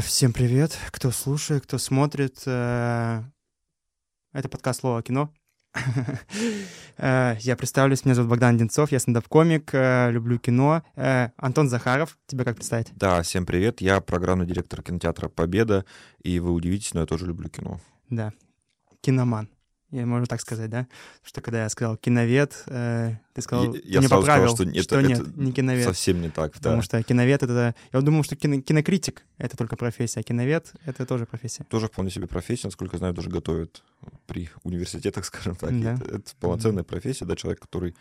Всем привет, кто слушает, кто смотрит. Э, это подкаст «Слово кино». Э, я представлюсь, меня зовут Богдан Денцов, я стендап-комик, э, люблю кино. Антон Захаров, тебя как представить? Да, всем привет, я программный директор кинотеатра «Победа», и вы удивитесь, но я тоже люблю кино. Да, киноман я можно так сказать, да? Что когда я сказал киновед, э, ты сказал, я, ты я поправил, сказал, что, нет, что это, нет, это не киновед. Совсем не так, Потому да. что киновед — это... Я думал, что кино, кинокритик — это только профессия, а киновед — это тоже профессия. Тоже вполне себе профессия, насколько я знаю, даже готовят при университетах, скажем так. Да. Это, это полноценная профессия, да, человек, который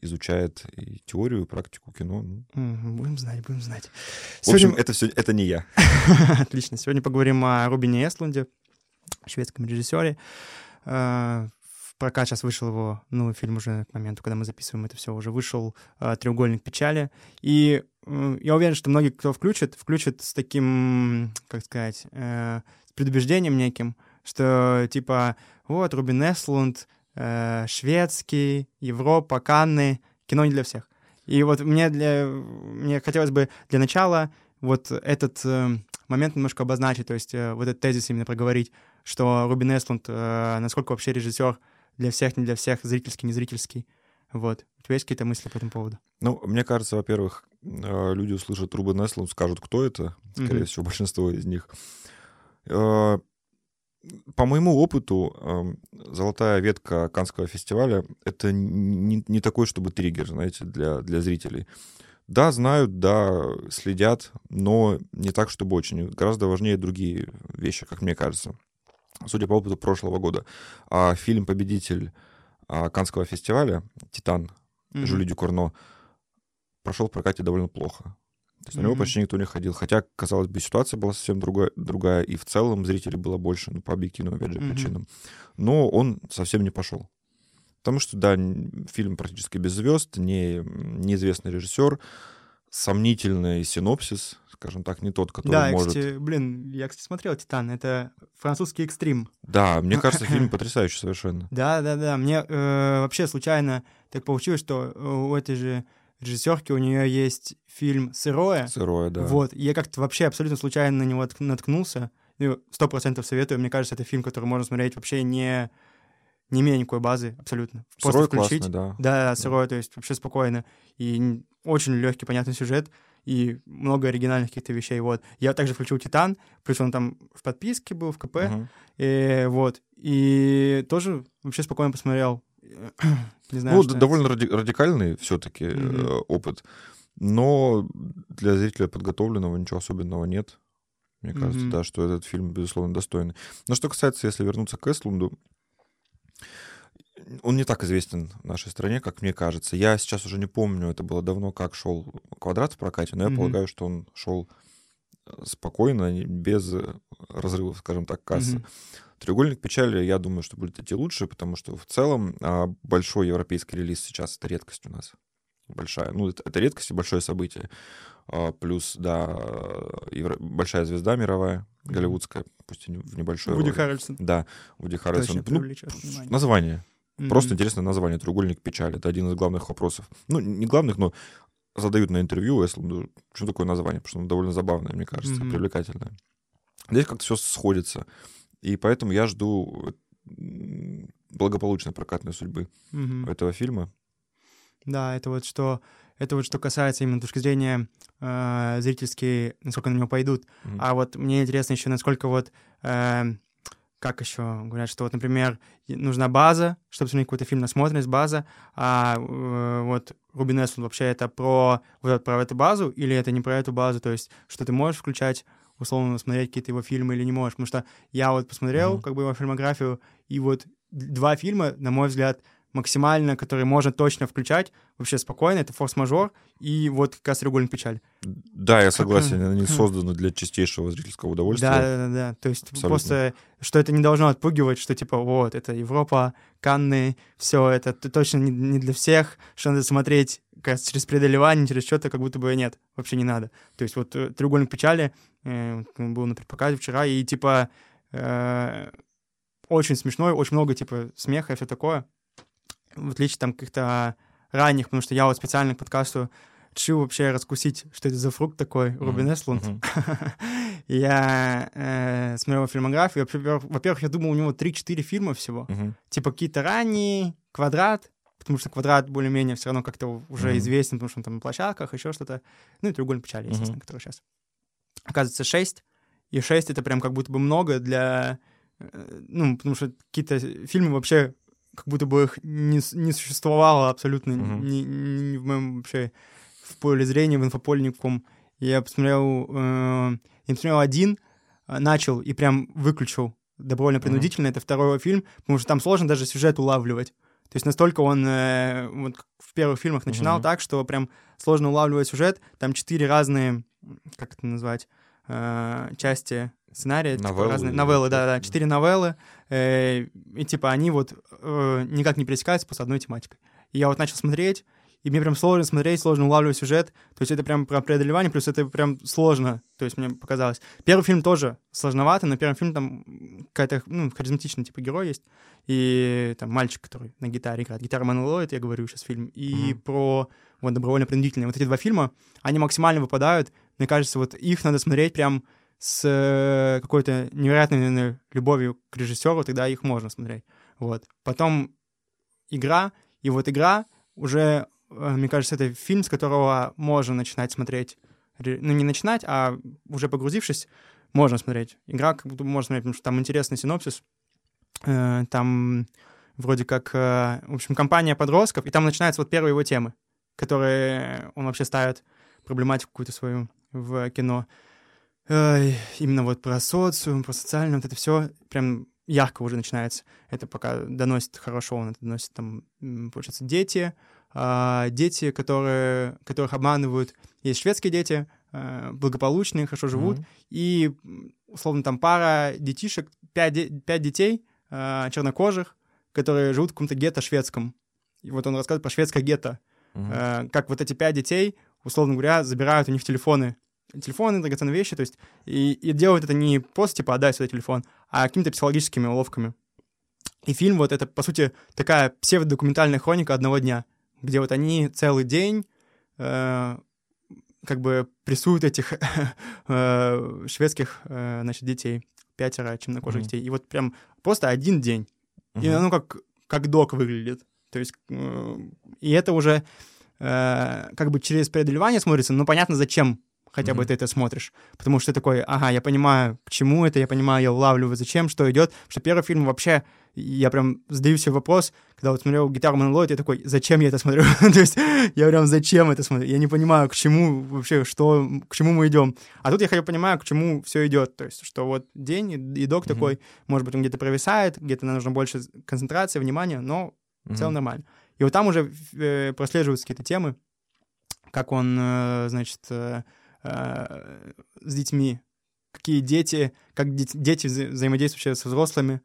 изучает и теорию, и практику кино. Mm, будем знать, будем знать. В общем, это все, это не я. Отлично. Сегодня поговорим о Рубине Эстлунде, шведском режиссере. Э, прокат сейчас вышел его, ну, фильм уже к моменту, когда мы записываем это все, уже вышел э, «Треугольник печали». И я уверен, что многие, кто включит, включит с таким, как сказать, э, с предубеждением неким, что типа вот Рубин Эслунд, э, шведский, Европа, Канны, кино не для всех. И вот мне, для, мне хотелось бы для начала вот этот э, момент немножко обозначить, то есть э, вот этот тезис именно проговорить, что Рубин Эстлунд, э, насколько вообще режиссер для всех, не для всех, зрительский, не зрительский. Вот. У тебя есть какие-то мысли по этому поводу? Ну, мне кажется, во-первых, э, люди услышат Рубен Эслун, скажут, кто это, скорее mm-hmm. всего, большинство из них. Э, по моему опыту, эм, золотая ветка Канского фестиваля — это не, не такой, чтобы триггер, знаете, для, для зрителей. Да, знают, да, следят, но не так, чтобы очень. Гораздо важнее другие вещи, как мне кажется судя по опыту прошлого года. А фильм «Победитель» а, Канского фестиваля «Титан» mm-hmm. Жюли Дюкорно прошел в прокате довольно плохо. То есть mm-hmm. на него почти никто не ходил. Хотя, казалось бы, ситуация была совсем другая, другая и в целом зрителей было больше, ну, по объективным, опять же, mm-hmm. причинам. Но он совсем не пошел. Потому что, да, фильм практически без звезд, не, неизвестный режиссер, сомнительный синопсис, скажем так, не тот, который да, может... Да, блин, я, кстати, смотрел «Титан», это французский экстрим. Да, мне кажется, фильм потрясающий совершенно. Да, да, да, мне э, вообще случайно так получилось, что у этой же режиссерки у нее есть фильм «Сырое». «Сырое», да. Вот, я как-то вообще абсолютно случайно на него наткнулся, сто процентов советую, мне кажется, это фильм, который можно смотреть вообще не не имея никакой базы абсолютно. Просто сырой включить. Классный, да. Да, сырой, да. то есть вообще спокойно. И очень легкий, понятный сюжет и много оригинальных каких-то вещей. Вот. Я также включил «Титан», плюс он там в подписке был, в КП. Uh-huh. И, вот. И тоже вообще спокойно посмотрел. Не знаю, ну, довольно ради- радикальный все-таки mm-hmm. э, опыт. Но для зрителя подготовленного ничего особенного нет. Мне кажется, mm-hmm. да, что этот фильм, безусловно, достойный. Но что касается, если вернуться к Эслунду, он не так известен в нашей стране, как мне кажется. Я сейчас уже не помню, это было давно, как шел квадрат в прокате, но я mm-hmm. полагаю, что он шел э, спокойно, без разрывов, скажем так, кассы. Mm-hmm. Треугольник печали, я думаю, что будет идти лучше, потому что в целом а, большой европейский релиз сейчас это редкость у нас. Большая. Ну, это, это редкость и большое событие. А, плюс, да, евро... большая звезда мировая, голливудская, пусть и в небольшой Вуди Харрельсон. Да, Вуди Харрельсон. Ну, название. Mm-hmm. Просто интересное название «Треугольник печали». Это один из главных вопросов. Ну, не главных, но задают на интервью Эсланду, что такое название, потому что оно довольно забавное, мне кажется, mm-hmm. привлекательное. Здесь как-то все сходится. И поэтому я жду благополучной прокатной судьбы mm-hmm. этого фильма. Да, это вот что это вот что касается именно точки зрения э, зрительские, насколько на него пойдут. Mm-hmm. А вот мне интересно еще, насколько вот э, как еще говорят, что вот, например, нужна база, чтобы смотреть какой-то фильм, насмотренность, база, а э, вот Рубин Эслун вообще это про, вот, про эту базу или это не про эту базу, то есть что ты можешь включать, условно, смотреть какие-то его фильмы или не можешь, потому что я вот посмотрел mm-hmm. как бы его фильмографию, и вот два фильма, на мой взгляд, максимально, который можно точно включать, вообще спокойно, это форс-мажор и вот как раз треугольник печаль. Да, я согласен, они созданы для чистейшего зрительского удовольствия. Да, да, да, да. То есть Абсолютно. просто, что это не должно отпугивать, что типа вот, это Европа, Канны, все, это точно не для всех, что надо смотреть через преодолевание, через что-то, как будто бы нет, вообще не надо. То есть вот э, треугольник печали э, был на предпоказе вчера, и типа э, очень смешной, очень много типа смеха и все такое в отличие там каких-то ранних, потому что я вот специально к подкасту решил вообще раскусить, что это за фрукт такой, Рубин Эслунд. я э, смотрел фильмографию. Во-первых, я думал, у него 3-4 фильма всего. Мгм. Типа какие-то ранние, «Квадрат», потому что «Квадрат» более-менее все равно как-то уже Мгм. известен, потому что он там на площадках, еще что-то. Ну и «Треугольник печали», естественно, Мгм. который сейчас. Оказывается, 6. И 6 — это прям как будто бы много для... э, Ну, потому что какие-то фильмы вообще как будто бы их не, не существовало абсолютно Мгм. ни, ни- ни в моем вообще в поле зрения, в инфополе никаком. Я посмотрел, э, я посмотрел один, э, начал и прям выключил добровольно-принудительно. Это второй фильм, потому что там сложно даже сюжет улавливать. То есть настолько он э, вот в первых фильмах начинал Мгм. так, что прям сложно улавливать сюжет. Там четыре разные, как это назвать, э, части сценария. типа, Новеллы разные, или новеллы, да-да, да. четыре новеллы. э, и типа они вот э, никак не пересекаются просто одной тематикой. И я вот начал смотреть, и мне прям сложно смотреть, сложно улавливать сюжет. То есть это прям про преодолевание, плюс это прям сложно. То есть мне показалось. Первый фильм тоже сложновато, но первый фильм там какая-то, ну, харизматичный типа герой есть. И там мальчик, который на гитаре играет. Гитара Монолоид, я говорю сейчас фильм. И Мгм. про вот добровольно-принудительные. Вот эти два фильма, они максимально выпадают. Мне кажется, вот их надо смотреть прям с э, какой-то невероятной, наверное, любовью к режиссеру, тогда их можно смотреть. Вот. Потом игра, и вот игра уже, э, мне кажется, это фильм, с которого можно начинать смотреть. Ре- Ну, не начинать, а уже погрузившись, можно смотреть. Игра как будто можно смотреть, потому что там интересный синопсис. Э, Там вроде как, в общем, компания подростков, и там начинаются вот первые его темы, которые он вообще ставит проблематику какую-то свою в кино. Ой, именно вот про социум, про социальное, вот это все прям ярко уже начинается. Это пока доносит хорошо, он это доносит там, получается, дети, а, дети, которые, которых обманывают. Есть шведские дети, э, благополучные, хорошо живут, Мгм. и, условно, там пара детишек, пять, де- пять детей э, чернокожих, которые живут в каком-то гетто шведском. И вот он рассказывает про шведское гетто, Мгм. э, как вот эти пять детей, условно говоря, забирают у них телефоны. Телефоны, драгоценные вещи, то есть, и, и делают это не просто, типа, отдай сюда телефон, а какими-то психологическими уловками. И фильм вот это, по сути, такая псевдодокументальная хроника одного дня, где вот они целый день э, как бы прессуют этих э, шведских, э, значит, детей, пятеро темнокожих Мгм. детей. И вот прям просто один день. И Мгм. оно как, как док выглядит. То есть, э, и это уже э, как бы через преодолевание смотрится, но понятно, зачем хотя бы Мгм. ты это смотришь. Потому что ты такой, ага, я понимаю, к чему это, я понимаю, я улавливаю, зачем, что идет. Потому что первый фильм вообще, я прям задаю себе вопрос, когда вот смотрел «Гитару Монолоид», я такой, зачем я это смотрю? То есть я прям, зачем это смотрю? Я не понимаю, к чему вообще, что, к чему мы идем. А тут я хотя бы понимаю, к чему все идет. То есть, что вот день, и док Мгм. такой, может быть, он где-то провисает, где-то нужно больше концентрации, внимания, но в целом нормально. И вот там уже э, прослеживаются какие-то темы, как он, э, значит, э, э, с детьми, какие дети, как де- дети вза- взаимодействуют со взрослыми,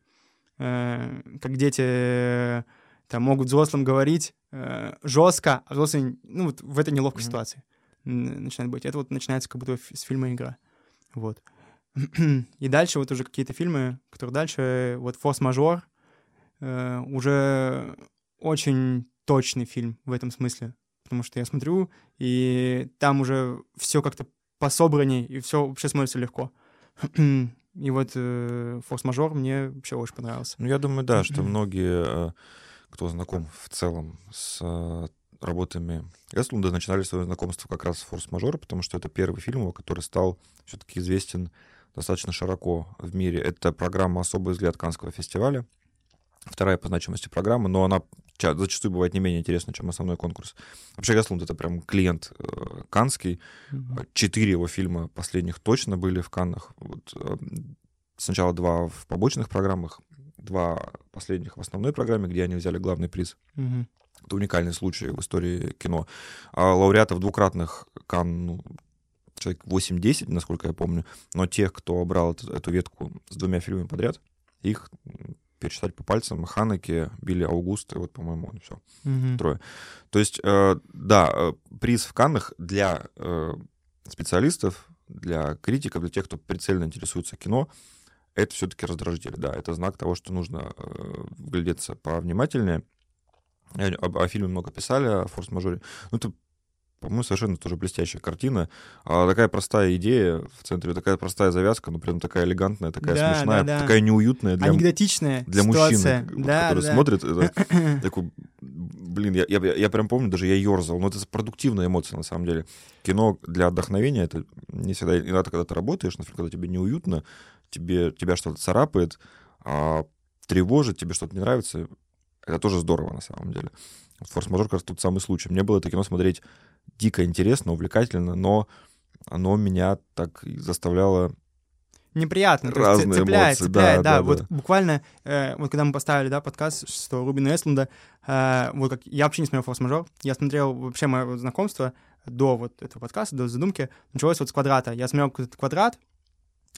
э, как дети э, там могут взрослым говорить э, жестко, а взрослые, ну, вот в этой неловкой Мгм. ситуации начинает быть. Это вот начинается как будто с фильма «Игра». Вот. И дальше вот уже какие-то фильмы, которые дальше, вот «Форс-мажор», э, уже очень точный фильм в этом смысле. Потому что я смотрю, и там уже все как-то пособранней, и все вообще смотрится легко. И вот э, «Форс-мажор» мне вообще очень понравился. Ну, я думаю, да, что многие, э, кто знаком в целом с э, работами Эслунда, начинали свое знакомство как раз с «Форс-мажора», потому что это первый фильм, который стал все-таки известен достаточно широко в мире. Это программа «Особый взгляд» Канского фестиваля, вторая по значимости программа, но она ча- зачастую бывает не менее интересна, чем основной конкурс. Вообще Эслунд — это прям клиент э, канский. Четыре его фильма последних точно были в Каннах. Вот, э, сначала два в побочных программах, два последних в основной программе, где они взяли главный приз. Мгм. Это уникальный случай в истории кино. А лауреатов двукратных Кан, ну, человек 8-10, насколько я помню, но тех, кто брал эту, эту ветку с двумя фильмами подряд, их пересчитать по пальцам. Ханеке, Билли Аугуст, и вот, по-моему, все Мгм. трое. То есть, э, да, э, приз в Каннах для э, специалистов, для критиков, для тех, кто прицельно интересуется кино, это все-таки раздражитель, да, это знак того, что нужно э, вглядеться повнимательнее. О, о фильме много писали, о форс-мажоре. Ну, это по-моему, совершенно тоже блестящая картина. А, такая простая идея в центре, такая простая завязка, но при этом такая элегантная, такая Да, смешная, да, да. такая неуютная для, Анекдотичная для ситуация. мужчины, да, который да. смотрит. Это, такой, блин, я, я, я прям помню, даже я ерзал. Но это продуктивная эмоция, на самом деле. Кино для вдохновения, это не всегда... Иногда, когда ты работаешь, например, когда тебе неуютно, тебе, тебя что-то царапает, а, тревожит, тебе что-то не нравится, это тоже здорово, на самом деле. «Форс-мажор» как раз тот самый случай. Мне было это кино смотреть дико интересно, увлекательно, но оно меня так заставляло неприятно. то есть Разные цепляет, эмоции, цепляет, да, да. да, вот да. буквально, э, вот когда мы поставили, да, подкаст, что Рубина Эслунда, э, вот как я вообще не смотрел «Форс-мажор», я смотрел вообще мое вот знакомство до вот этого подкаста, до задумки, началось вот с «Квадрата». Я смотрел какой-то «Квадрат»,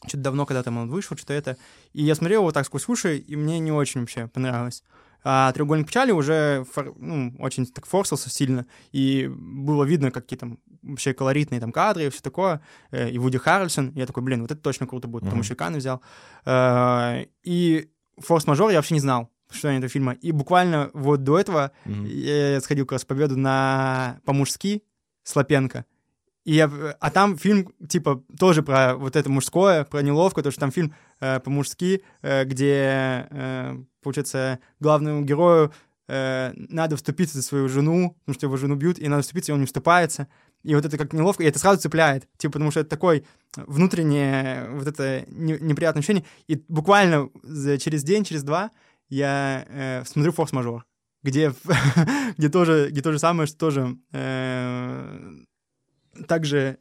что-то давно, когда там он вышел, что-то это, и я смотрел его так сквозь уши, и мне не очень вообще понравилось. А «Треугольник печали» уже фор- ну, очень так форсился сильно, и было видно, какие там вообще колоритные там кадры и все такое, э, и Вуди Харрельсон, я такой, блин, вот это точно круто будет, потому что и Канны взял. Э, И «Форс-мажор» я вообще не знал, что это фильма, и буквально вот до этого Мгм. я сходил как раз победу на по-мужски с Лапенко. И я, а там фильм, типа, тоже про вот это мужское, про неловко, то что там фильм э, по-мужски, э, где, э, получается, главному герою э, надо вступиться за свою жену, потому что его жену бьют, и надо вступиться, и он не вступается. И вот это как неловко, и это сразу цепляет, типа, потому что это такой внутреннее вот это не- неприятное ощущение. И буквально за- через день, через два я э, смотрю «Форс-мажор», где, где, тоже, где то же самое, что тоже э, также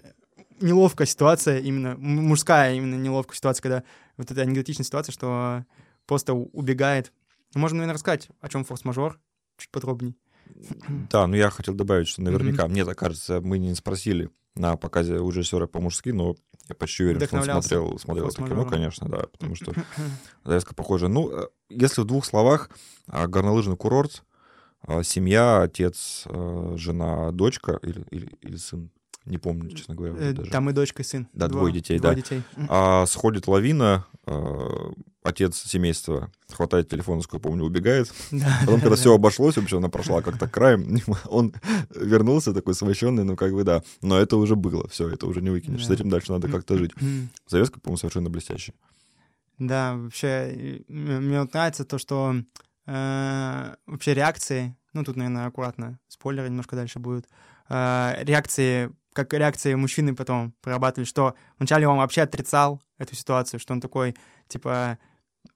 неловкая ситуация, именно мужская именно неловкая ситуация, когда вот эта анекдотичная ситуация, что просто убегает. Можно, наверное, рассказать, о чем форс-мажор, чуть подробнее. Да, ну я хотел добавить, что наверняка, мне так кажется, мы не спросили на показе у режиссера по-мужски, но я почти уверен, что он смотрел, смотрел это кино, конечно, да, потому что завязка похожа. Ну, э, если в двух словах, а, горнолыжный курорт, а, семья, отец, э, жена, дочка или, или, или сын, не помню, честно говоря. Э, даже. Там и дочка, и сын. Да, двое детей, двое да. детей. А сходит лавина, э, отец семейства хватает телефон, насколько помню, убегает. Да. Потом, когда все обошлось, вообще она прошла как-то краем, он вернулся такой смущенный, ну как бы да. Но это уже было, все, это уже не выкинешь. С этим дальше надо как-то жить. Завязка, по-моему, совершенно блестящая. Да, вообще, мне вот нравится то, что э, вообще реакции, ну, тут, наверное, аккуратно, спойлеры немножко дальше будут, э, реакции, как реакции мужчины потом прорабатывали, что вначале он вообще отрицал эту ситуацию, что он такой, типа,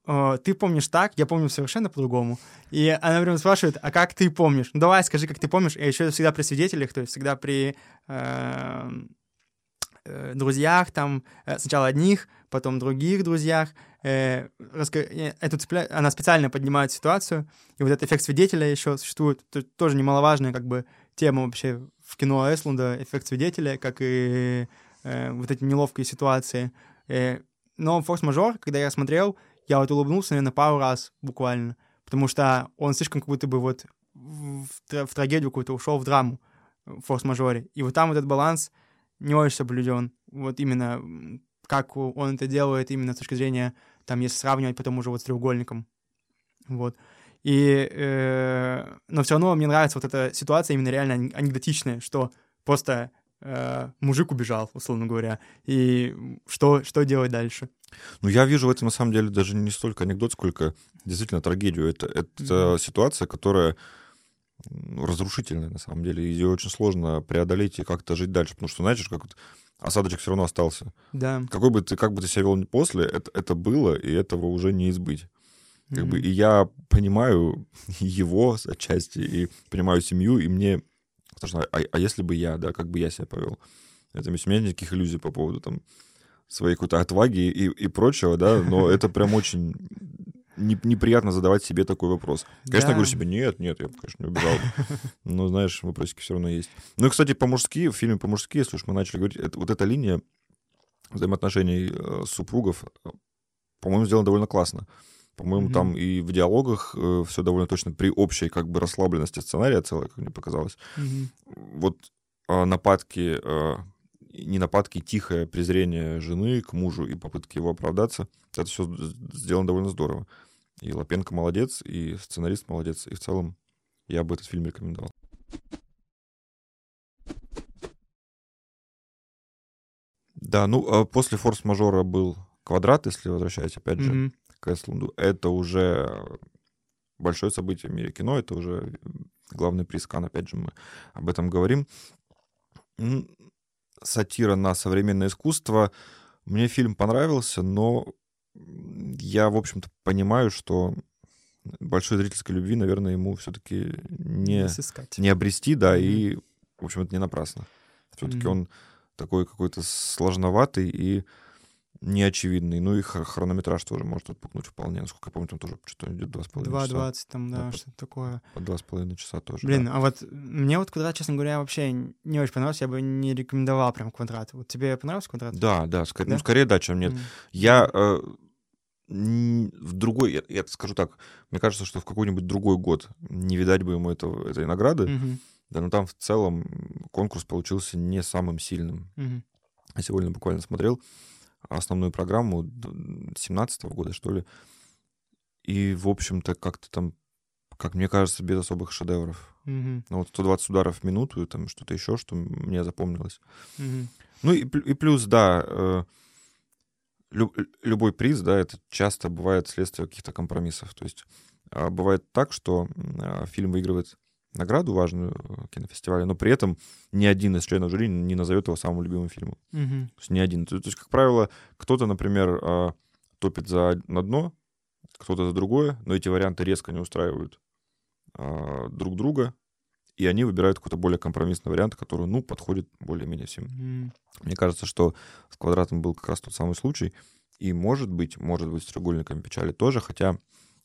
«О, ты помнишь так, я помню совершенно по-другому. И она прям спрашивает, а как ты помнишь? Ну, давай, скажи, как ты помнишь. И еще всегда при свидетелях, то есть всегда при э, э, друзьях, там, э, сначала одних, потом других друзьях. Э, э, эту цепля- Она специально поднимает ситуацию, и вот этот эффект свидетеля еще существует, то- тоже немаловажная как бы тема вообще в кино Эслунда, эффект свидетеля, как и э, вот эти неловкие ситуации. Э, но «Форс-мажор», когда я смотрел, я вот улыбнулся, наверное, пару раз буквально, потому что он слишком как будто бы вот в, в тра- в трагедию какую-то ушел, в драму в «Форс-мажоре». И вот там вот этот баланс не очень соблюден. Вот именно как он это делает именно с точки зрения, там, если сравнивать потом уже вот с «Треугольником». Вот. И, э, но все равно мне нравится вот эта ситуация именно реально ане- анекдотичная, что просто э, мужик убежал, условно говоря, и что, что делать дальше? Ну, я вижу в этом, на самом деле, даже не столько анекдот, сколько действительно трагедию. Это, это Мгм. ситуация, которая разрушительная, на самом деле. Ее очень сложно преодолеть и как-то жить дальше. Потому что, знаешь, как вот осадочек все равно остался. Да. Какой бы ты, как бы ты себя вел после, это, это было, и этого уже не избыть. Как бы, Мгм. и я понимаю его отчасти, и понимаю семью, и мне страшно, а, а если бы я, да, как бы я себя повел? Это, у меня нет никаких иллюзий по поводу там своей какой-то отваги и, и прочего, да, но это прям очень не- неприятно задавать себе такой вопрос. Конечно, я говорю себе, нет, нет, я бы, конечно, не убежал. Но, знаешь, вопросики все равно есть. Ну и, кстати, по-мужски, в фильме по-мужски, если уж мы начали говорить, это, вот эта линия взаимоотношений э, супругов, э, по-моему, сделана довольно классно. По-моему, Мгм. там и в диалогах все довольно точно при общей как бы расслабленности сценария целой, как мне показалось. Мгм. Вот э, нападки, э, не нападки, тихое презрение жены к мужу и попытки его оправдаться, это все сделано довольно здорово. И Лапенко молодец, и сценарист молодец, и в целом я бы этот фильм рекомендовал. Да, ну, а после форс-мажора был квадрат, если возвращаясь опять же Мгм. К Эслунду. Это уже большое событие в мире кино, это уже главный приз Кан, опять же, мы об этом говорим. Сатира на современное искусство. Мне фильм понравился, но я, в общем-то, понимаю, что большой зрительской любви, наверное, ему все-таки не, не обрести, да, и, в общем, это не напрасно. Все-таки Мгм. он такой какой-то сложноватый и неочевидный. Ну и хр- хронометраж тоже может отпугнуть вполне. Насколько я помню, там тоже что-то идет два с половиной часа. 2.20 там, да, Да, что-то такое. По два с половиной часа тоже. Блин, да. а вот мне вот квадрат, честно говоря, вообще не очень понравился. Я бы не рекомендовал прям квадрат. Вот тебе понравился квадрат? Да, да, скорее, Да? ну, скорее да, чем нет. М. Я э, в другой, я, я скажу так, мне кажется, что в какой-нибудь другой год не видать бы ему этого, этой награды, Мгм. да, но там в целом конкурс получился не самым сильным. Мгм. Я сегодня буквально смотрел основную программу 17 года, что ли, и, в общем-то, как-то там, как мне кажется, без особых шедевров. Мгм. Ну, вот 120 ударов в минуту, и там что-то еще, что мне запомнилось. Мгм. Ну и, и плюс, да, э, лю- любой приз, да, это часто бывает следствие каких-то компромиссов. То есть а, бывает так, что а, фильм выигрывает награду важную э, кинофестиваля, но при этом ни один из членов жюри не назовет его самым любимым фильмом. Мгм. То есть ни один. То, то есть, как правило, кто-то, например, а, топит за на одно, кто-то за другое, но эти варианты резко не устраивают а, друг друга, и они выбирают какой-то более компромиссный вариант, который, ну, подходит более-менее всем. Мгм. Мне кажется, что с квадратом был как раз тот самый случай. И может быть, может быть, с треугольниками печали тоже, хотя,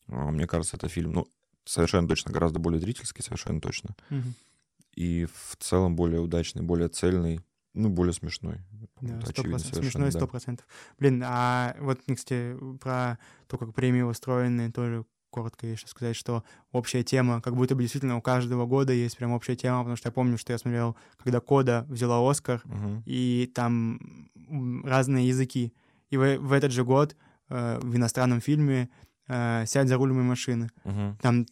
мне кажется, это фильм, ну, совершенно точно, гораздо более зрительский, совершенно точно. Мгм. И в целом более удачный, более цельный, ну, более смешной. Да, сто процентов. совершенно, Смешно и да. сто процентов. Блин, а вот, кстати, про то, как премии устроены, тоже коротко еще сказать, что общая тема, как будто бы действительно у каждого года есть прям общая тема, потому что я помню, что я смотрел, когда Кода взяла Оскар, Мгм. и там разные языки. И в, в этот же год э, в иностранном фильме э, «Сядь за руль моей машины». Мгм. Там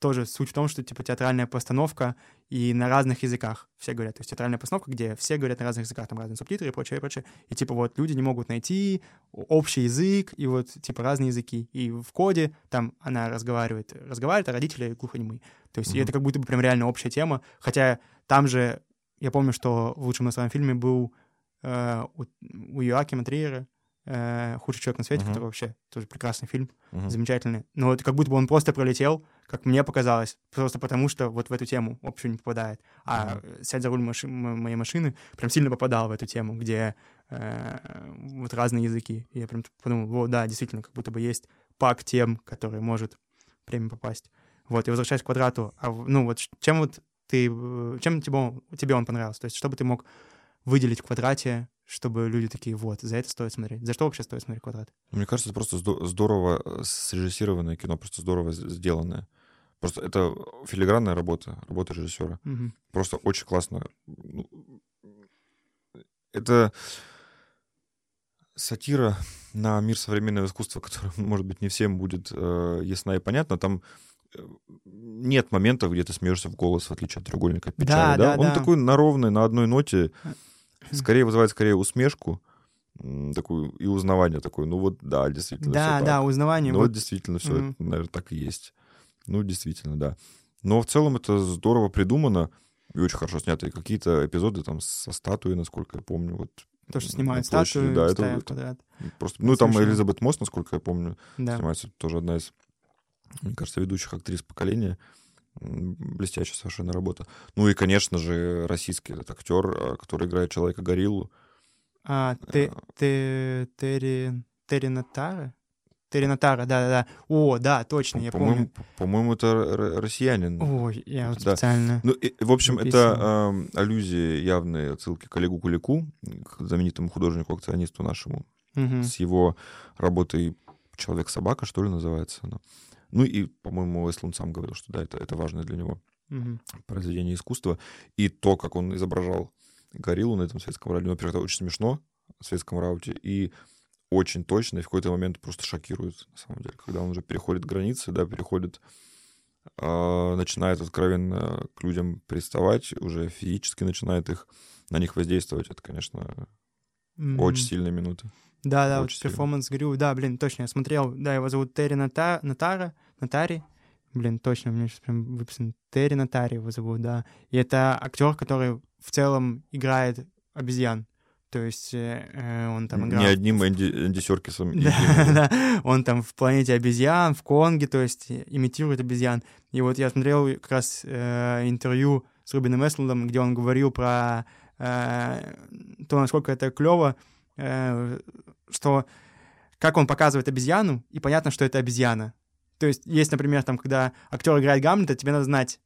тоже суть в том, что типа театральная постановка и на разных языках все говорят. То есть театральная постановка, где все говорят на разных языках, там разные субтитры и прочее, и прочее. И типа вот люди не могут найти общий язык и вот типа разные языки. И в коде там она разговаривает, разговаривает, а родители глухонемые. То есть и Мгм. это как будто бы прям реально общая тема. Хотя там же, я помню, что в лучшем иностранном фильме был э, у, у Юакима Триера э, «Худший человек на свете», Мгм. который вообще тоже прекрасный фильм Мгм. замечательный. Но это как будто бы он просто пролетел, как мне показалось, просто потому что вот в эту тему общую не попадает. А «Сядь за руль маши- моей машины» прям сильно попадал в эту тему, где э, вот разные языки. И я прям подумал, вот, да, действительно, как будто бы есть пак тем, который может премию попасть. Вот, и возвращаясь к квадрату, а, ну вот чем вот ты, э, чем тебе, он- тебе он понравился? То есть что бы ты мог выделить в квадрате, чтобы люди такие, вот, за это стоит смотреть. За что вообще стоит смотреть квадрат? Мне кажется, это просто здо- здорово э, срежиссированное кино, просто здорово сделанное. Просто это филигранная работа, работа режиссера. Мгм. Просто очень классно. Ну, Это сатира на мир современного искусства, которая, может быть, не всем будет э, ясна и понятна. Там э, нет моментов, где ты смеешься в голос, в отличие от треугольника печали. Да, да, Он да. такой на ровной, на одной ноте. Скорее вызывает скорее усмешку такую и узнавание такое. Ну вот, да, действительно. Да, да, так. узнавание. Ну вот действительно все, Мгм. наверное, так и есть. Ну, действительно, да. Но в целом это здорово придумано и очень хорошо снято. И какие-то эпизоды там со статуей, насколько я помню, вот То, что снимают статую, да, это- это квадрат. просто... Ну, там. Элизабет Мосс, насколько я помню, Да. снимается тоже одна из, мне кажется, ведущих актрис поколения. Блестящая совершенно работа. Ну и, конечно же, российский этот актер, а, который играет человека-гориллу. А, ты, ты, Терри, Терри Натара? Терри Натара, да-да-да. О, да, точно, я По-моему, помню. по-моему, это россиянин. Ой, я вот Да. специально... Ну, и, в общем, Написано. это эм, аллюзии явные, отсылки к Олегу Кулику, к знаменитому художнику-акционисту нашему, Мгм. с его работой «Человек-собака», что ли, называется она. Ну и, по-моему, Эслун сам говорил, что да, это, это важное для него Мгм. произведение искусства. И то, как он изображал гориллу на этом светском радио, ну, во-первых, это очень смешно в светском рауте, и очень точно, и в какой-то момент просто шокирует, на самом деле, когда он уже переходит границы, да, переходит, а, начинает откровенно к людям приставать, уже физически начинает их, на них воздействовать. Это, конечно, Очень сильные минуты. Да, да, вот перформанс Грю, да, блин, точно, я смотрел, да, его зовут Терри Нота, Нотара, Нотари, блин, точно, у меня сейчас прям выписан. Терри Нотари его зовут, да, и это актер, который в целом играет обезьян, то есть э, э, он там играл... Не одним Энди, Энди Серкисом. Да, да, он там в планете обезьян, в Конге, то есть имитирует обезьян. И вот я смотрел как раз э, интервью с Рубеном Эстлундом, где он говорил про э, то, насколько это клево, э, что как он показывает обезьяну, и понятно, что это обезьяна. То есть есть, например, там, когда актер играет Гамлета, тебе надо знать,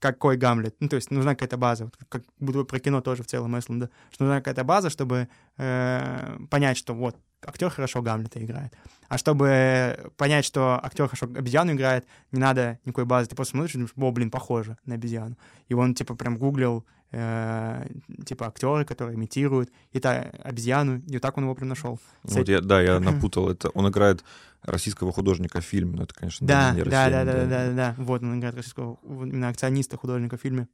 какой Гамлет. Ну, то есть нужна какая-то база. Как будто про кино тоже в целом Эсланда. Что нужна какая-то база, чтобы э, понять, что вот, актер хорошо Гамлета играет. А чтобы понять, что актер хорошо обезьяну играет, не надо никакой базы. Ты просто смотришь и думаешь, о, блин, похоже на обезьяну. И он, типа, прям гуглил, э, типа, актеры, которые имитируют это обезьяну, и вот так он его прям нашел. Вот я, да, я напутал это. Он играет российского художника в фильме, но это, конечно, Да, не да, да, россиянин, да, да, да, да. Вот он играет российского именно акциониста художника в фильме.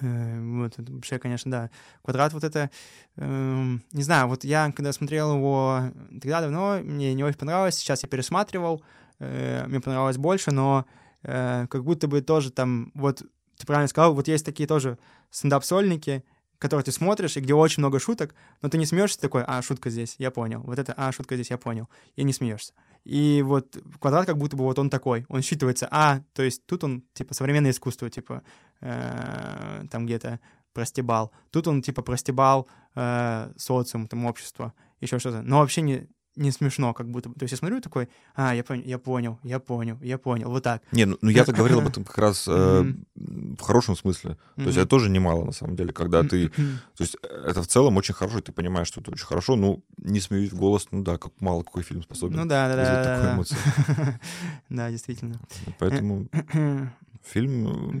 Э, Вот, это вообще, конечно, да. Квадрат вот это, эм, не знаю, вот я, когда смотрел его тогда давно, мне не очень понравилось, сейчас я пересматривал, э, мне понравилось больше, но э, как будто бы тоже там, вот ты правильно сказал, вот есть такие тоже стендап-сольники, которые ты смотришь, и где очень много шуток, но ты не смеешься такой, а, шутка здесь, я понял. Вот это, а, шутка здесь, я понял. И не смеешься. И вот квадрат как будто бы вот он такой, он считывается, а, то есть тут он, типа, современное искусство, типа, э, там где-то простебал. Тут он, типа, простебал э, социум, там, общество, еще что-то. Но вообще не, не смешно, как будто бы. То есть я смотрю такой, а, я понял, я понял, я понял, я понял, вот так. Не, ну, ну я-то говорил об этом как раз э, в хорошем смысле. То есть это тоже немало, на самом деле, когда ты... То есть это в целом очень хорошо, и ты понимаешь, что это очень хорошо, ну, не смеюсь в голос, ну да, как мало какой фильм способен Ну да, да, да. такую да. эмоцию. Да, действительно. Поэтому фильм, э,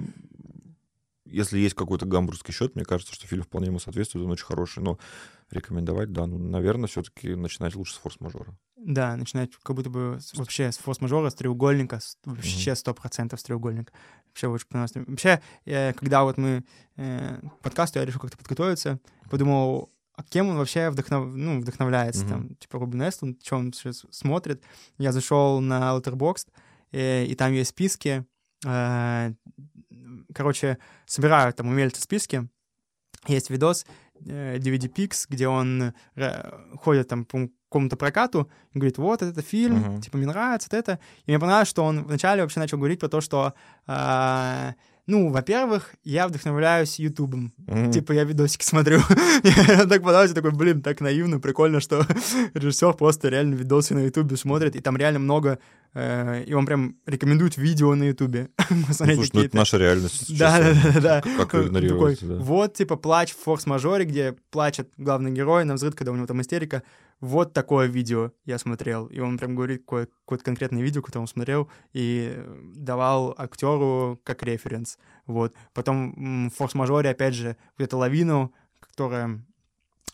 если есть какой-то гамбургский счет, мне кажется, что фильм вполне ему соответствует, он очень хороший, но рекомендовать, да, ну, наверное, все-таки начинать лучше с форс-мажора. Да, начинать как будто бы с- вообще с форс-мажора, с треугольника, с- вообще сто процентов с треугольника. Вообще очень понравилось. Вообще, э, когда вот мы э, к подкасту, я решил как-то подготовиться, подумал, а кем он вообще вдохнов... ну, вдохновляется, Мгм. там, типа Рубин Эстлунд, что он сейчас смотрит. Я зашел на Letterboxd, э, и там есть списки, э, короче, собирают там умельцы списки, есть видос э, DVD Pix, где он э, ходит там по какому-то прокату и говорит, вот это фильм, Мгм. типа мне нравится вот это. И мне понравилось, что он вначале вообще начал говорить про то, что, а, ну, во-первых, я вдохновляюсь Ютубом. Мгм. Типа я видосики смотрю. Я так понравилось, такой, блин, так наивно, прикольно, что режиссер просто реально видосы на Ютубе смотрит, и там реально много, э, и он прям рекомендует видео на Ютубе. Ну, слушай, ну это наша реальность. Да, да, да, да. Как Такой, игнорировать. Вот, типа, плач в форс-мажоре, где плачет главный герой на взрыв, когда у него там истерика. Вот такое видео я смотрел. И он прям говорит какое- какое-то конкретное видео, которое он смотрел, и э, давал актеру как референс. Вот. Потом в форс-мажоре, опять же, вот эту лавину, которая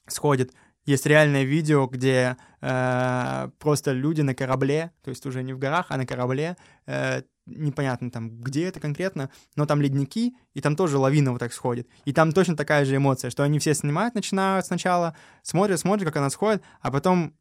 сходит. Есть реальное видео, где э, просто люди на корабле, то есть уже не в горах, а на корабле, э, непонятно там, где это конкретно, но там ледники, и там тоже лавина вот так сходит. И там точно такая же эмоция, что они все снимают, начинают сначала, смотрят, смотрят, как она сходит, а потом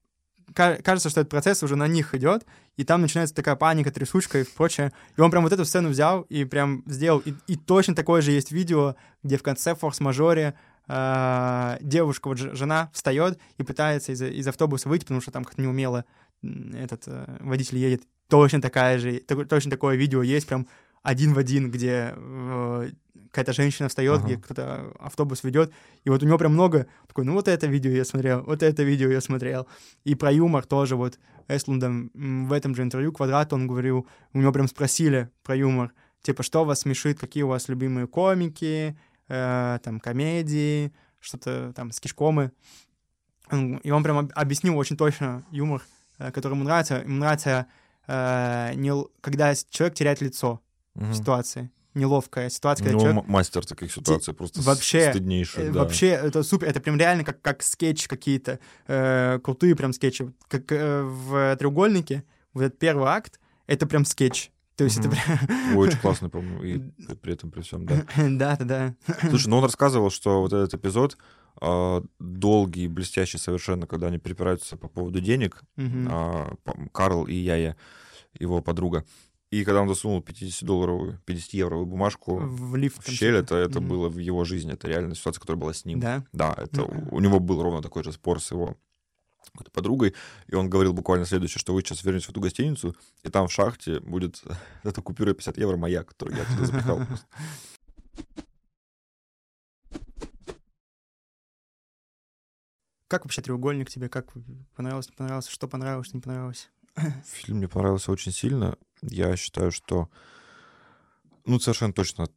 ка- кажется, что этот процесс уже на них идет, и там начинается такая паника, трясучка и прочее. И он прям вот эту сцену взял и прям сделал. И, и точно такое же есть видео, где в конце форс-мажоре э, девушка, вот жена, встает и пытается из, из автобуса выйти, потому что там как-то неумело этот э, водитель едет. Точно такая же, точно такое видео есть, прям один в один, где э, какая-то женщина встает, Ага. где кто-то автобус ведет, и вот у него прям много, такой, ну вот это видео я смотрел, вот это видео я смотрел. И про юмор тоже вот Эслундом в этом же интервью Квадрат он говорил, у него прям спросили про юмор, типа, что вас смешит, какие у вас любимые комики, э, там, комедии, что-то там, скишкомы. Он- И он прям об- объяснил очень точно юмор, э, который ему нравится. Ему нравится, э, не когда с- человек теряет лицо Мгм. в ситуации. Неловкая ситуация, когда человек... мастер таких ситуаций, просто с- вообще, Э, стыднейший, да. Вообще, это супер, это прям реально как, как скетч какие-то, э, крутые прям скетчи. Как э, в «Треугольнике», вот этот первый акт, это прям скетч. То есть это Мгм. прям... Очень классный, по-моему, и при этом при всем, да. Да, да, да. Слушай, ну он рассказывал, что вот этот эпизод, э, долгий, блестящий совершенно, когда они перепираются по поводу денег, а, по- Карл и Яя, его подруга. И когда он засунул 50-долларовую, 50-евровую бумажку В лифт. в щель, это, это Мгм. было в его жизни, это реально ситуация, которая была с ним. Да? Да, это у, у него был ровно такой же спор с его какой-то подругой, и он говорил буквально следующее, что вы сейчас вернетесь в эту гостиницу, и там в шахте будет эта купюра 50 евро моя, которую я туда запихал. просто. Как вообще треугольник тебе? Как понравилось, не понравилось? Что понравилось, что не понравилось? Фильм мне понравился очень сильно. Я считаю, что, ну, совершенно точно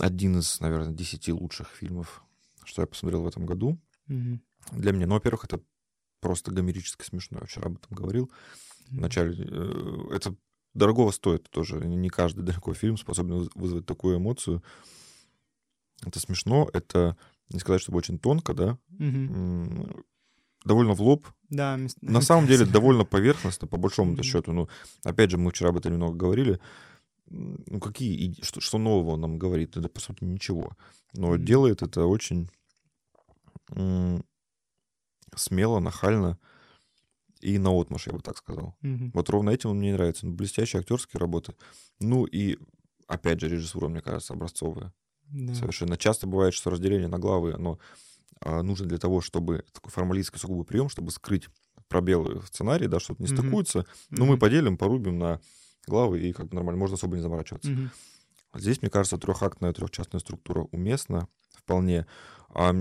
один из, наверное, десяти лучших фильмов, что я посмотрел в этом году. Мгм. Для меня, ну, во-первых, это просто гомерически смешно. Я вчера об этом говорил. Вначале э, это дорогого стоит тоже. Не каждый дорогой фильм способен выз- вызвать такую эмоцию. Это смешно, это не сказать, чтобы очень тонко, да. М, довольно в лоб. Да, На самом деле довольно поверхностно, по большому-то Мгм. счету. Ну, опять же, мы вчера об этом немного говорили. Ну, какие, что, что нового он нам говорит? Это, по сути, ничего. Но Мгм. делает это очень смело, нахально и наотмашь, я бы так сказал. Мгм. Вот ровно этим он мне нравится. Ну, блестящие актерские работы. Ну и, опять же, режиссура, мне кажется, образцовая. Да. Совершенно. Часто бывает, что разделение на главы, оно а, нужно для того, чтобы такой формалистский сугубый прием, чтобы скрыть пробелы в сценарии, да, что-то не Мгм. стыкуется. Ну, мы Мгм. поделим, порубим на главы, и как бы нормально, можно особо не заморачиваться. Мгм. Здесь, мне кажется, трехактная, трехчастная структура уместна вполне. А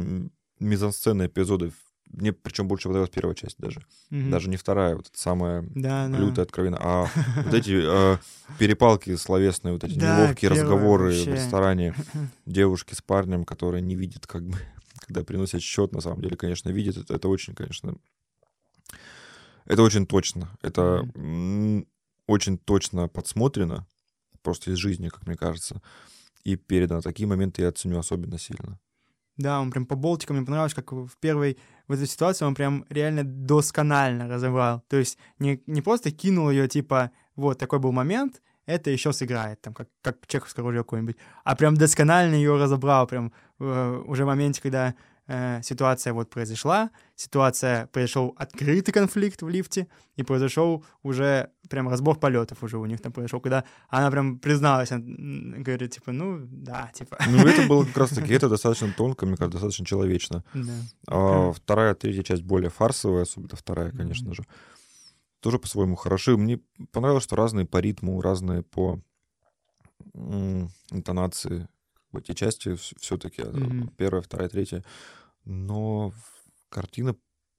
мизансцены эпизоды, мне причем больше понравилась первая часть даже. Мгм. Даже не вторая, вот эта самая да, да. лютая, откровенно, а вот эти э, перепалки словесные, вот эти Да, неловкие разговоры вообще. в ресторане девушки с парнем, которые не видят, как бы, когда приносят счет, на самом деле, конечно, видят. Это, это очень, конечно, это очень точно. Это очень точно подсмотрено, просто из жизни, как мне кажется, и передано. Такие моменты я ценю особенно сильно. Да, он прям по болтикам, мне понравилось, как в первой в этой ситуации он прям реально досконально разобрал. То есть не, не просто кинул ее, типа, вот такой был момент, это еще сыграет, там, как, как чеховское ружье какое-нибудь, а прям досконально ее разобрал, прям э, уже в моменте, когда э, ситуация вот произошла, ситуация, произошел открытый конфликт в лифте, и произошел уже прям разбор полетов уже у них там произошел, когда она прям призналась, она, говорит, типа, ну, да, типа. Ну, это было как раз-таки, это достаточно тонко, мне кажется, достаточно человечно. Да. А вторая, третья часть более фарсовая, особенно вторая, конечно же. Тоже по-своему хороши. Мне понравилось, что разные по ритму, разные по интонации. Эти части все-таки Мгм. первая, вторая, третья. Но картина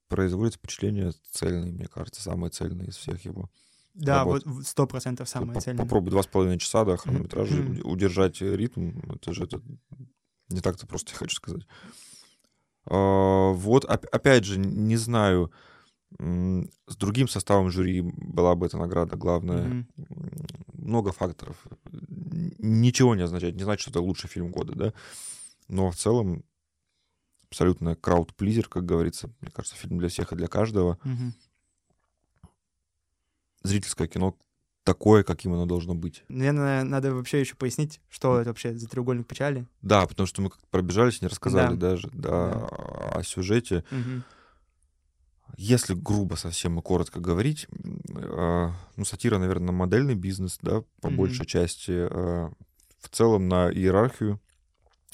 производит впечатление цельной, мне кажется, самой цельной из всех его. Да, работ. вот сто процентов самое По- цельное. Попробуй два с половиной часа, да, хронометража, Мгм. уд- удержать ритм, это же это не так-то просто, я хочу сказать. А, Вот, оп- опять же, не знаю, с другим составом жюри была бы эта награда главная. М, Много факторов. Ничего не означает, не значит, что это лучший фильм года, да. Но в целом абсолютно крауд-плизер, как говорится. Мне кажется, фильм для всех и для каждого. Мгм. Зрительское кино такое, каким оно должно быть. Наверное, надо вообще еще пояснить, что это вообще за треугольник печали. Да, потому что мы как-то пробежались, не рассказали Да. даже да, о сюжете. Мгм. Если грубо совсем и коротко говорить, э, ну, сатира, наверное, на модельный бизнес, да, по Мгм. большей части. э, в целом на иерархию,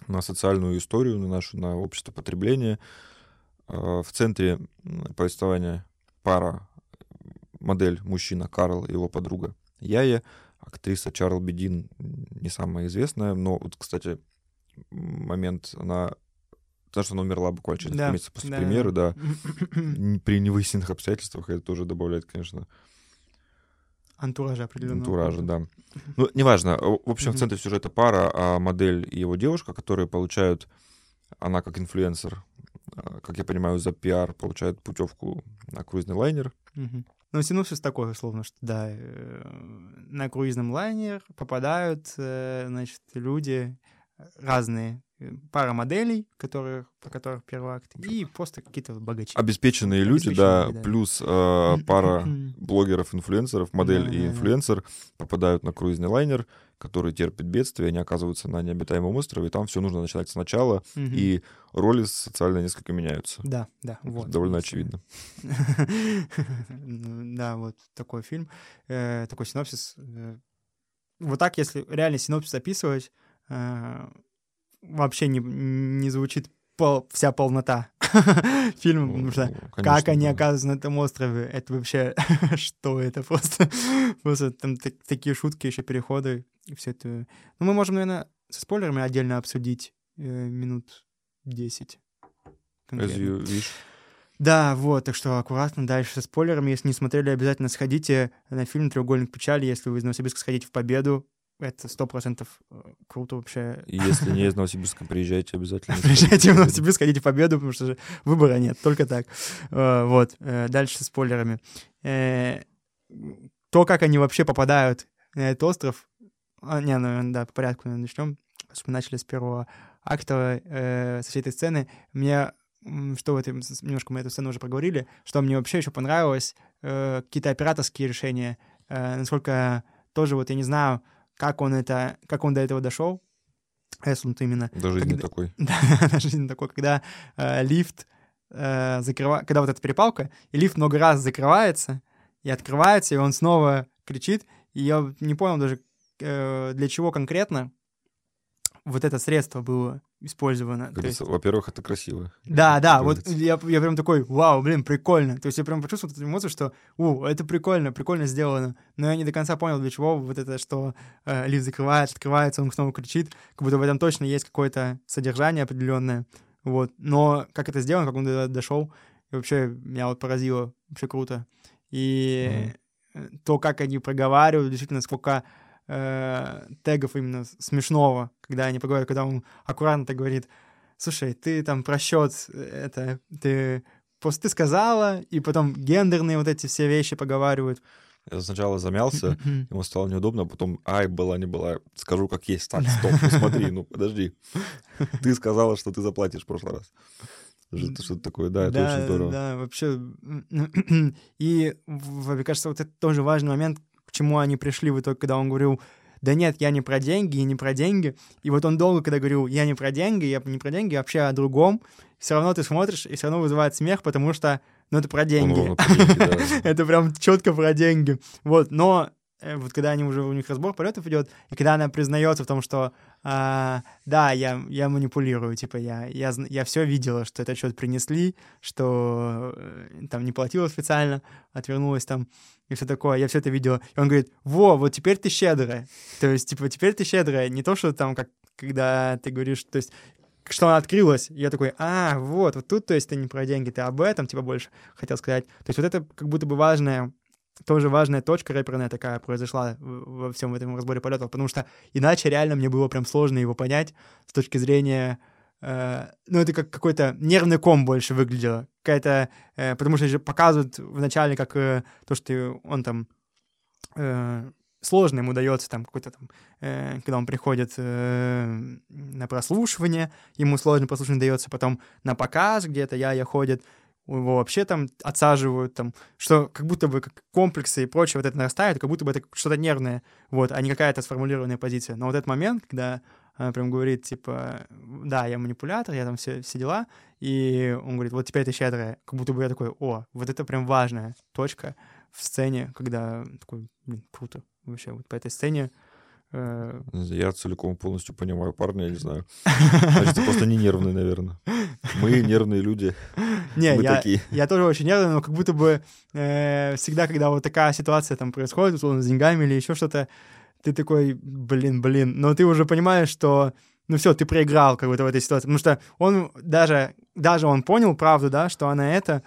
на социальную историю, на нашу, на общество потребления. Э, в центре повествования пара, модель мужчина Карл и его подруга Яя, актриса Чарл Бедин, не самая известная, но вот, кстати, момент, она... Потому что она умерла буквально через Да, месяцев после да, премьеры, да. При невыясненных обстоятельствах это тоже добавляет, конечно, Антуража определенного. антуража, да. Ну, неважно. В общем, в центре сюжета пара, а модель и его девушка, которые получают, она как инфлюенсер, а, как я понимаю, за пиар получает путевку на круизный лайнер. Мгм. Ну, синопсис такой, условно, что, да, э, на круизном лайнер попадают, э, значит, люди разные, пара моделей, которые, про которых первый акт, и просто какие-то богачи. Обеспеченные люди, Обеспеченные, да, да. плюс э, пара блогеров-инфлюенсеров, модель и Да-да-да. инфлюенсер попадают на круизный лайнер, который терпит бедствие, они оказываются на необитаемом острове, и там все нужно начинать сначала, Мгм. и роли социально несколько меняются. Да, да, Это вот. довольно очевидно. Ну, Да, вот такой фильм, э, такой синопсис. э. Вот так, если реально синопсис описывать, э, вообще не, не звучит пол- вся полнота фильма, потому что как они да. оказываются на этом острове, это вообще что это просто? Просто там так- такие шутки, еще переходы, и все это. Ну, мы можем, наверное, со спойлерами отдельно обсудить э, минут 10. As конкретно. you wish. Да, вот, так что аккуратно дальше со спойлерами. Если не смотрели, обязательно сходите на фильм «Треугольник печали». Если вы из Новосибирска сходите в «Победу», это сто процентов э, круто вообще. И если не из Новосибирска, приезжайте обязательно. Приезжайте в Новосибирск, ходите «Победу», потому что же выбора нет, только так. Э, Вот, э, дальше спойлерами. То, как они вообще попадают на этот остров... а, Не, ну, да, по порядку наверное, начнем. Мы начали с первого акта, э, со всей этой сцены. Мне что в этом, немножко мы эту сцену уже проговорили, что мне вообще еще понравилось, э, какие-то операторские решения, э, насколько тоже вот я не знаю, как он это, как он до этого дошел, Эслунд именно, До жизни Когда- такой. да, жизнь такой, когда э, лифт э, закрывает, когда вот эта перепалка, и лифт много раз закрывается и открывается, и он снова кричит, и я не понял даже, э, для чего конкретно вот это средство было использовано. Есть- Во-первых, это красиво. да, да, вот я, я прям такой, вау, блин, прикольно. То есть я прям почувствовал эту эмоцию, что, у, это прикольно, прикольно сделано. Но я не до конца понял, для чего вот это, что э, лифт закрывается, открывается, он снова кричит, как будто в этом точно есть какое-то содержание определенное. Вот. Но как это сделано, как он до дошел, и вообще меня вот поразило, вообще круто. И э, то, как они проговаривают, действительно, сколько э, тегов именно смешного, когда они проговаривают, когда он аккуратно так говорит, слушай, ты там про счет, это, ты просто ты сказала, и потом гендерные вот эти все вещи поговаривают. Я сначала замялся, ему стало неудобно, а потом, ай, была, не была, скажу как есть. Так, стоп, ну смотри, ну подожди. Ты сказала, что ты заплатишь в прошлый раз. Что- Что-то такое, да, это очень здорово. Да, вообще. И, мне кажется, вот это тоже важный момент, чему они пришли в итоге, когда он говорил, да нет, я не про деньги, я не про деньги. И вот он долго, когда говорил, я не про деньги, я не про деньги, вообще о другом, все равно ты смотришь, и все равно вызывает смех, потому что, ну, это про деньги. Это прям четко про деньги. Вот, но вот когда они уже у них разбор полетов идет, и когда она признается в том, что а, да, я, я манипулирую, типа я, я, я все видела, что этот счет принесли, что э, там не платила специально, отвернулась там и все такое, я все это видела. И он говорит, во, вот теперь ты щедрая. То есть, типа, теперь ты щедрая. Не то, что там, как когда ты говоришь, то есть, что она открылась. Я такой, а, вот, вот тут, то есть, ты не про деньги, ты об этом, типа, больше хотел сказать. То есть, вот это как будто бы важная, тоже важная точка рэперная такая произошла во всем этом разборе полетов, потому что иначе реально мне было прям сложно его понять с точки зрения э, ну, это как какой-то нервный ком больше выглядело. Какая-то... э, потому что же показывают вначале, как э, то, что он там... э, сложно ему дается там какой-то там... э, когда он приходит э, на прослушивание, ему сложно прослушивание дается, потом на показ где-то я-я ходит, его вообще там отсаживают, там, что как будто бы как комплексы и прочее вот это нарастает, как будто бы это что-то нервное, вот, а не какая-то сформулированная позиция. Но вот этот момент, когда она прям говорит, типа, да, я манипулятор, я там все, все дела, и он говорит, вот теперь ты щедрая, как будто бы я такой, о, вот это прям важная точка в сцене, когда такой, блин, круто, вообще, вот по этой сцене э, Я целиком полностью понимаю парня, я не знаю. Значит, ты просто не нервный, наверное. Мы нервные люди. Не, Мы я, такие. я тоже очень нервный, но как будто бы э, всегда, когда вот такая ситуация там происходит, условно, с деньгами или еще что-то, ты такой, блин, блин, но ты уже понимаешь, что, ну все, ты проиграл как будто в этой ситуации, потому что он даже, даже он понял правду, да, что она это,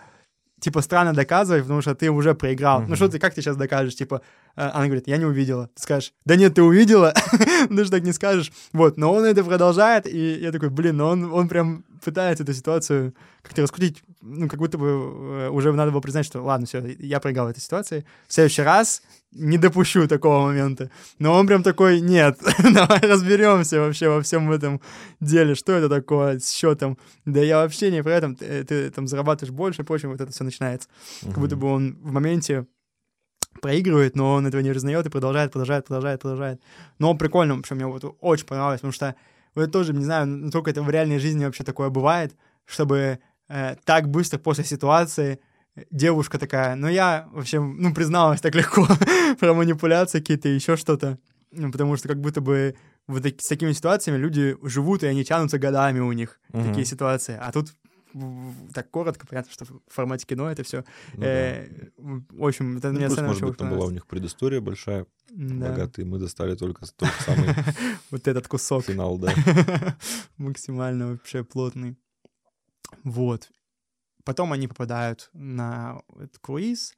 типа, странно доказывать, потому что ты уже проиграл. Ну Мгм. что ты, как ты сейчас докажешь? Типа, э, она говорит, я не увидела. Ты скажешь, да нет, ты увидела, ты же так не скажешь. Вот, но он это продолжает, и я такой, блин, ну он, он прям пытается эту ситуацию как-то раскрутить, ну, как будто бы э, уже надо было признать, что ладно, все, я проиграл в этой ситуации. В следующий раз не допущу такого момента. Но он прям такой, нет, давай разберемся вообще во всем этом деле, что это такое с счетом. Да я вообще не про это, ты, ты там зарабатываешь больше, прочее, вот это все начинается. Как будто бы он в моменте проигрывает, но он этого не признает и продолжает, продолжает, продолжает, продолжает. Но прикольно, вообще мне вот очень понравилось, потому что вот тоже, не знаю, насколько это в реальной жизни вообще такое бывает, чтобы э, так быстро после ситуации девушка такая, ну я вообще, ну, призналась так легко про манипуляции какие-то, еще что-то. Ну, потому что как будто бы вот таки, с такими ситуациями люди живут, и они тянутся годами у них, угу. такие ситуации. А тут так коротко, понятно, что в формате кино это все. Ну, э, да. В общем, это ну, мне плюс, может быть, там была у них предыстория большая, да. богатая, мы достали только тот самый... Вот этот кусок. Финал, да. Максимально вообще плотный. Вот. Потом они попадают на этот круиз,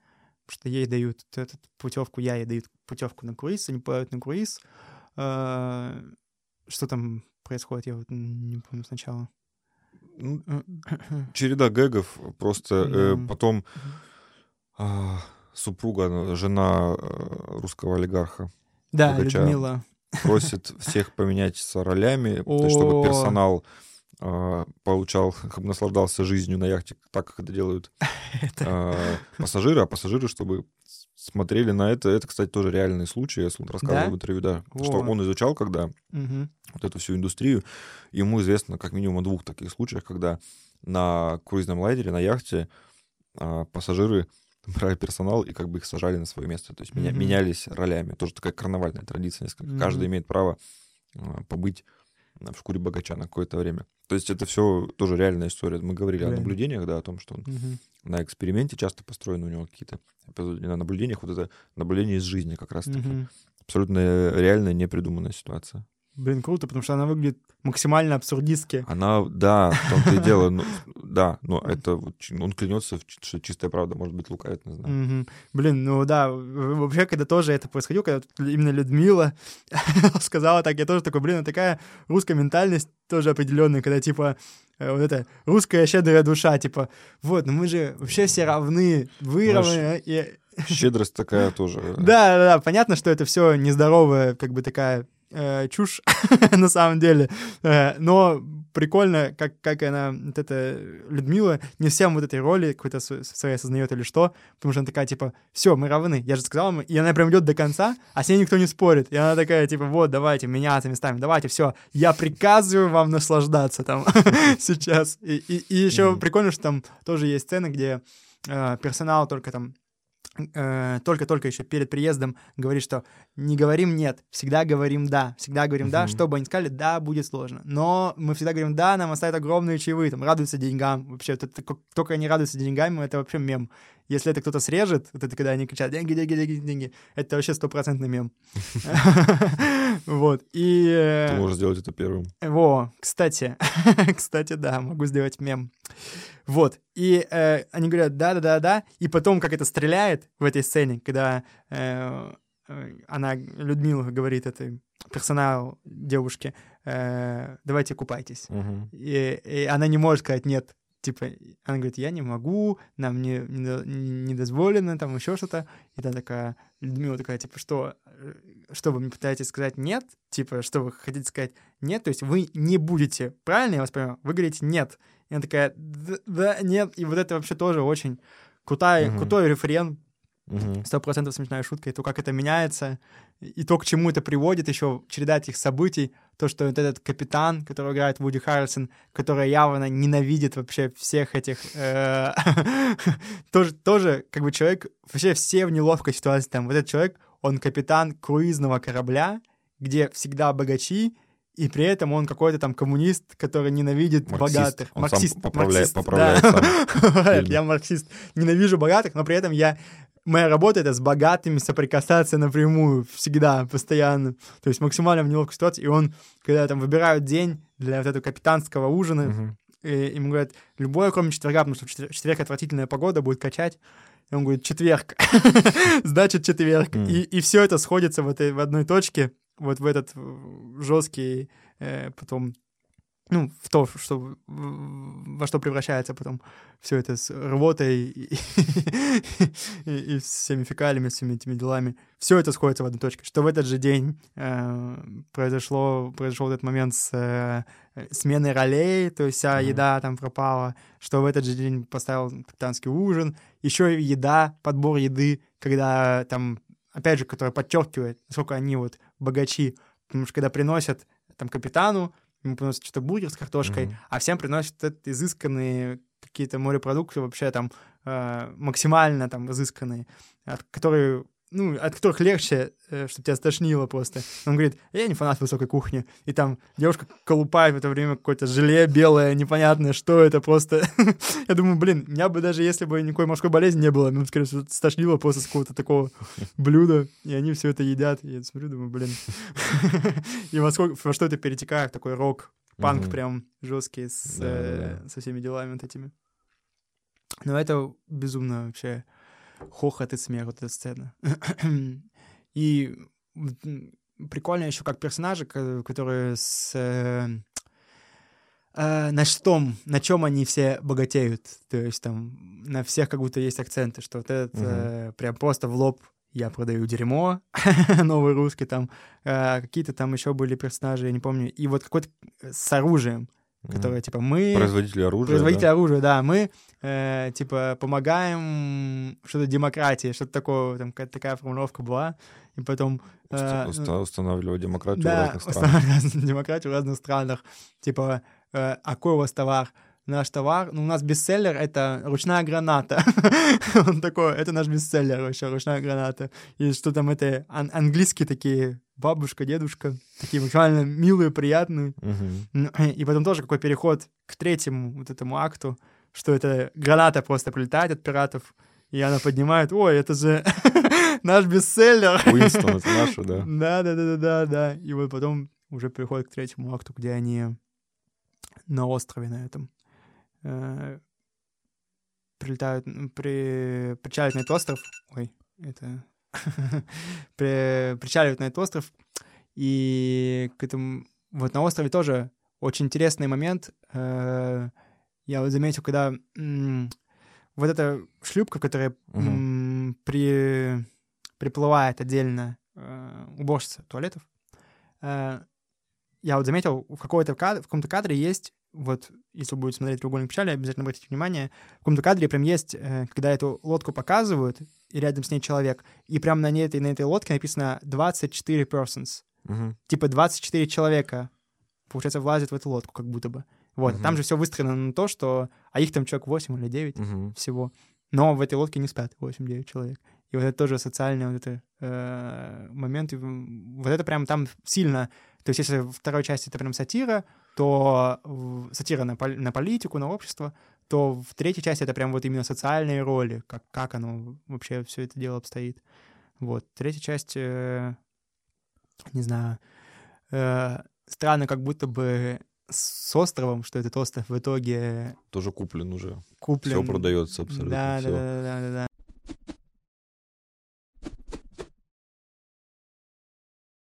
что ей дают эту путевку, я ей дают путевку на круиз, они попадают на круиз. Э, что там происходит, я вот не помню сначала. Череда гэгов, просто э, потом э, супруга, жена русского олигарха. Да, Богача, Людмила. Просит всех поменяться ролями, чтобы персонал э, получал, наслаждался жизнью на яхте так, как это делают э, пассажиры, а пассажиры, чтобы смотрели на это. Это, кстати, тоже реальный случай, он рассказывал да? в интервью, да. Во. Что он изучал, когда угу. вот эту всю индустрию. Ему известно как минимум о двух таких случаях, когда на круизном лайнере, на яхте а, пассажиры брали персонал и как бы их сажали на свое место. То есть mm-hmm. менялись ролями. Тоже такая карнавальная традиция несколько. Mm-hmm. Каждый имеет право а, побыть в шкуре богача на какое-то время. То есть это все тоже реальная история. Мы говорили Реально. о наблюдениях, да, о том, что он угу. на эксперименте часто построены у него какие-то эпизоды на наблюдениях. Вот это наблюдение из жизни как раз-таки. Угу. Абсолютно реальная, непридуманная ситуация. Блин, круто, потому что она выглядит максимально абсурдистски. Она, да, в том-то и дело. Ну, да, но это он клянется, что чистая правда, может быть, лукавит, не знаю. Mm-hmm. Блин, ну да, вообще, когда тоже это происходило, когда именно Людмила сказала так, я тоже такой, блин, такая русская ментальность тоже определенная, когда типа э, вот это русская щедрая душа, типа, вот, ну мы же вообще все равны, вы равны. И... Щедрость такая тоже. Да, да, да, понятно, что это все нездоровая, как бы такая э, чушь на самом деле. Э, но прикольно, как, как она, вот эта Людмила, не всем вот этой роли какой-то своей осознает или что, потому что она такая, типа, все, мы равны, я же сказал, и она прям идет до конца, а с ней никто не спорит. И она такая, типа, вот, давайте меняться местами, давайте, все, я приказываю вам наслаждаться там сейчас. И, и, и еще прикольно, что там тоже есть сцены, где э, персонал только там только-только еще перед приездом говорит, что не говорим нет, всегда говорим да, всегда говорим uh-huh. да, что бы они сказали, да, будет сложно. Но мы всегда говорим да, нам оставят огромные чаевые, там, радуются деньгам. Вообще, это, только они радуются деньгами, это вообще мем. Если это кто-то срежет, вот это когда они кричат деньги, деньги, деньги, деньги, это вообще стопроцентный мем. Вот, и... Э, Ты можешь сделать это первым. Во, кстати, кстати, да, могу сделать мем. Вот, и э, они говорят да-да-да-да, и потом как это стреляет в этой сцене, когда э, она, Людмила, говорит этой персонал девушке, давайте купайтесь. И, и она не может сказать нет, типа, она говорит, я не могу, нам не, не, не дозволено, там еще что-то. И та такая, Людмила такая, типа, что, э, что вы мне пытаетесь сказать нет? Типа, что вы хотите сказать нет? То есть вы не будете, правильно я вас понимаю? Вы говорите нет. И она такая, да, да нет. И вот это вообще тоже очень крутая, угу. крутой рефрен, сто процентов смешная шутка, и то, как это меняется, и то, к чему это приводит, еще череда этих событий, то, что вот этот капитан, который играет Вуди Харрисон, который явно ненавидит вообще всех этих... Э, тоже, тоже, как бы человек, вообще все в неловкой ситуации там. Вот этот человек, он капитан круизного корабля, где всегда богачи, и при этом он какой-то там коммунист, который ненавидит марксист. богатых. Он марксист. Сам поправляет, марксист, поправляет да. сам. Я марксист. Ненавижу богатых, но при этом я моя работа — это с богатыми соприкасаться напрямую, всегда, постоянно. То есть максимально в неловкой ситуации. И он, когда там выбирают день для вот этого капитанского ужина, uh-huh. и ему говорят, любое, кроме четверга, потому что четверг отвратительная погода, будет качать. И он говорит, четверг. Значит, четверг. И, и все это сходится в, этой, в одной точке, вот в этот жесткий э, потом ну, в то, что, во что превращается потом все это с рвотой и, и, и всеми фекалиями, всеми этими делами. Все это сходится в одной точке. Что в этот же день э, произошло, произошел этот момент с э, сменой ролей, то есть вся mm-hmm. еда там пропала, что в этот же день поставил капитанский ужин, еще и еда, подбор еды, когда там, опять же, которая подчеркивает, насколько они вот богачи, потому что когда приносят там капитану, ему приносят что-то бургер с картошкой, mm-hmm. а всем приносят это изысканные какие-то морепродукты вообще там э, максимально там изысканные, которые ну, от которых легче, э, чтобы тебя стошнило просто. Он говорит, я не фанат высокой кухни. И там девушка колупает в это время какое-то желе белое, непонятное, что это просто. я думаю, блин, меня бы даже если бы никакой морской болезни не было, ну, скорее всего, стошнило просто с какого-то такого блюда, и они все это едят. И я смотрю, думаю, блин. и во, сколько, во что это перетекает, такой рок, панк прям жесткий с, э, со всеми делами вот этими. Но это безумно вообще хохот и смех, вот эта сцена. и прикольно еще как персонажи, которые с... Э, э, на что, на чем они все богатеют. То есть там на всех как будто есть акценты, что вот этот угу. э, прям просто в лоб я продаю дерьмо, новый русский там, э, какие-то там еще были персонажи, я не помню, и вот какой-то с оружием, которые, типа, мы... Производители оружия, Производители да? оружия, да. Мы, э, типа, помогаем что-то демократии, что-то такое, там какая-то такая формулировка была. И потом... Э, Уста- устанавливать демократию да, в разных странах. демократию в разных странах. Типа, э, а какой у вас товар? Наш товар, ну, у нас бестселлер — это ручная граната. Он такой, это наш бестселлер вообще, ручная граната. И что там это, ан- английские такие бабушка, дедушка, такие максимально милые, приятные. Uh-huh. И потом тоже какой переход к третьему вот этому акту, что это граната просто прилетает от пиратов, и она поднимает, ой, это же наш бестселлер. Уинстон, это наш, да. Да, да, да, да, да, да. И вот потом уже приходит к третьему акту, где они на острове на этом э, прилетают, при, причаливают на этот остров. Ой, это причаливают на этот остров, и к этому вот на острове тоже очень интересный момент. Э, я вот заметил, когда вот эта шлюпка, которая угу. при, приплывает отдельно э, уборщица туалетов, э, я вот заметил, в, какой-то кадр, в каком-то кадре есть вот, если вы будете смотреть «Треугольник печали», обязательно обратите внимание, в каком-то кадре прям есть, э, когда эту лодку показывают, и рядом с ней человек, и прям на, ней, на этой лодке написано 24 persons. Угу. Типа 24 человека, получается, влазят в эту лодку как будто бы. Вот, угу. там же все выстроено на то, что... А их там человек 8 или 9 угу. всего. Но в этой лодке не спят 8-9 человек. И вот это тоже социальный вот это, э, момент. И вот это прям там сильно... То есть если во второй части это прям сатира, то сатира на, на политику, на общество, то в третьей части это прям вот именно социальные роли, как, как оно вообще все это дело обстоит. Вот. Третья часть, э, не знаю, э, странно, как будто бы с островом, что этот остров в итоге... Тоже куплен уже. Куплен. Все продается абсолютно. Да, все. да, да, да, да,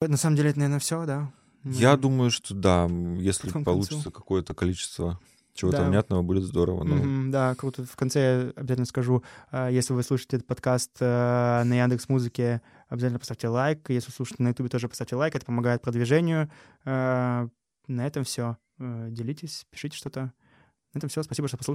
да. На самом деле это, наверное, все, да? Я думаю, что да, если получится какое-то количество чего-то да. внятного, будет здорово. Но... Mm-hmm, да, круто. В конце я обязательно скажу, а, если вы слушаете этот подкаст э, на Яндекс Музыке, обязательно поставьте лайк. Если слушаете на Ютубе, тоже поставьте лайк. Это помогает продвижению. Э, на этом все. Э, делитесь, пишите что-то. На этом все. Спасибо, что послушали.